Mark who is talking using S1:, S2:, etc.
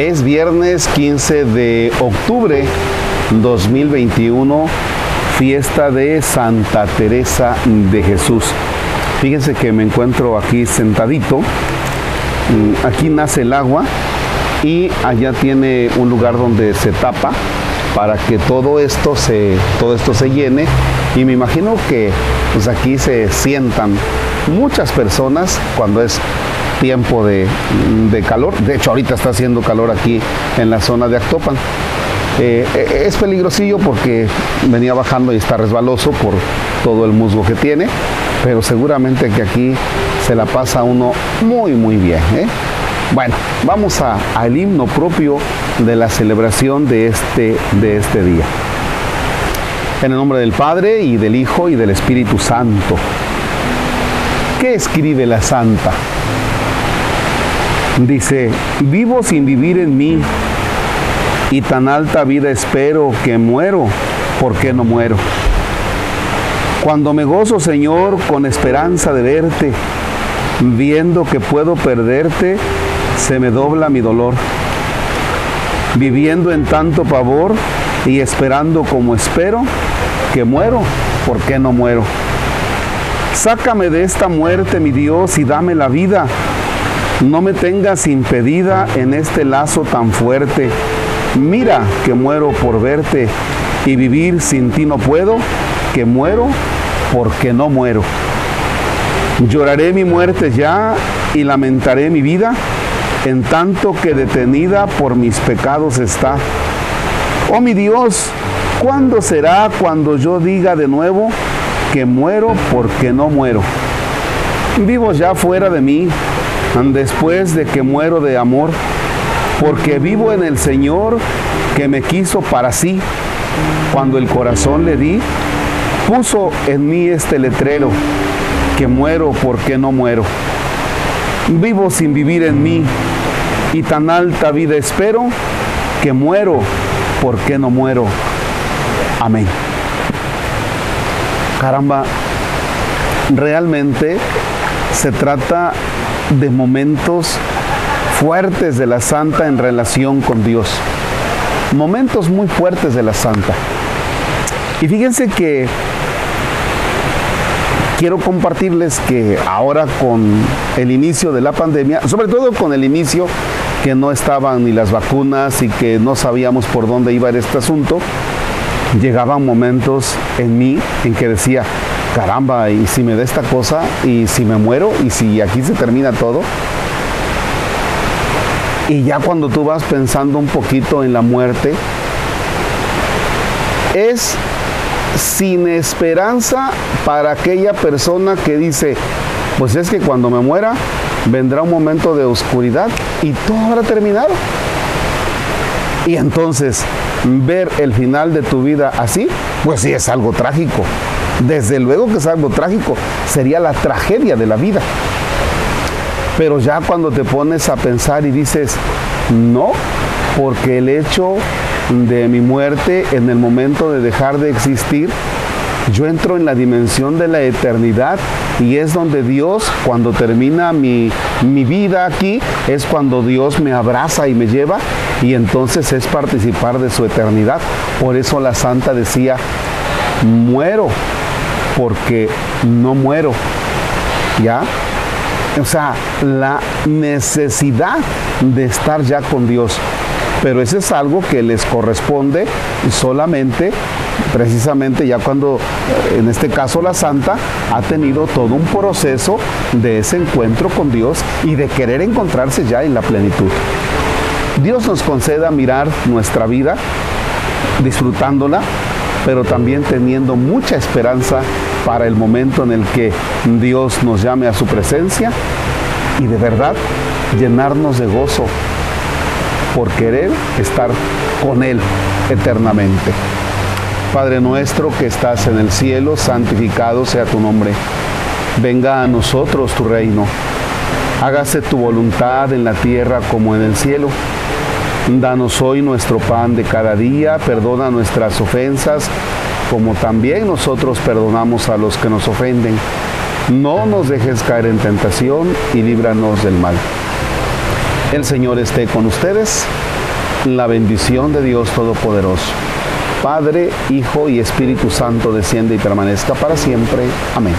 S1: Es viernes 15 de octubre 2021, fiesta de Santa Teresa de Jesús. Fíjense que me encuentro aquí sentadito. Mm, aquí nace el agua y allá tiene un lugar donde se tapa para que todo esto se, todo esto se llene. Y me imagino que pues aquí se sientan muchas personas cuando es tiempo de, calor. De hecho, ahorita está haciendo calor aquí en la zona de Actopan. Eh, eh, es peligrosillo porque venía bajando y está resbaloso por todo el musgo que tiene, pero seguramente que aquí se la pasa uno muy, muy bien. ¿eh? Bueno, vamos al himno propio de la celebración de este, de este día. En el nombre del Padre y del Hijo y del Espíritu Santo. ¿Qué escribe la Santa? Dice, vivo sin vivir en mí y tan alta vida espero que muero, ¿por qué no muero? Cuando me gozo, Señor, con esperanza de verte, viendo que puedo perderte, se me dobla mi dolor. Viviendo en tanto pavor y esperando como espero, que muero, ¿por qué no muero? Sácame de esta muerte, mi Dios, y dame la vida no me tengas impedida en este lazo tan fuerte. Mira que muero por verte y vivir sin ti no puedo, que muero porque no muero. Lloraré mi muerte ya y lamentaré mi vida, en tanto que detenida por mis pecados está. Oh mi Dios, ¿cuándo será cuando yo diga de nuevo que muero porque no muero? Vivo ya fuera de mí, después de que muero de amor, porque vivo en el Señor que me quiso para sí. Cuando el corazón le di, puso en mí este letrero, que muero porque no muero. Vivo sin vivir en mí y tan alta vida espero, que muero porque no muero. Amén. Caramba, realmente se trata de momentos fuertes de la santa en relación con Dios. Momentos muy fuertes de la santa. Y fíjense que quiero compartirles que ahora con el inicio de la pandemia, sobre todo con el inicio que no estaban ni las vacunas y que no sabíamos por dónde iba este asunto, llegaban momentos en mí en que decía, caramba, y si me da esta cosa, y si me muero, y si aquí se termina todo. Y ya cuando tú vas pensando un poquito en la muerte, es sin esperanza para aquella persona que dice, pues es que cuando me muera vendrá un momento de oscuridad y todo habrá terminado. Y entonces ver el final de tu vida así, pues sí es algo trágico. Desde luego que es algo trágico, sería la tragedia de la vida. Pero ya cuando te pones a pensar y dices, no, porque el hecho de mi muerte en el momento de dejar de existir, yo entro en la dimensión de la eternidad y es donde Dios, cuando termina mi, mi, vida aquí, es cuando Dios me abraza y me lleva y entonces es participar de su eternidad. Por eso la santa decía, muero porque no muero. ¿Ya? O sea, la necesidad de estar ya con Dios. Pero eso es algo que les corresponde solamente, precisamente ya cuando, en este caso la santa, ha tenido todo un proceso de ese encuentro con Dios y de querer encontrarse ya en la plenitud. Dios nos conceda mirar nuestra vida disfrutándola, pero también teniendo mucha esperanza para el momento en el que Dios nos llame a su presencia y de verdad llenarnos de gozo por querer estar con Él eternamente. Padre nuestro que estás en el cielo, santificado sea tu nombre. Venga a nosotros tu reino. Hágase tu voluntad en la tierra como en el cielo. Danos hoy nuestro pan de cada día, perdona nuestras ofensas como también nosotros perdonamos a los que nos ofenden. No nos dejes caer en tentación y líbranos del mal. El Señor esté con ustedes. La bendición de Dios Todopoderoso. Padre, Hijo y Espíritu Santo desciende y permanezca para siempre. Amén.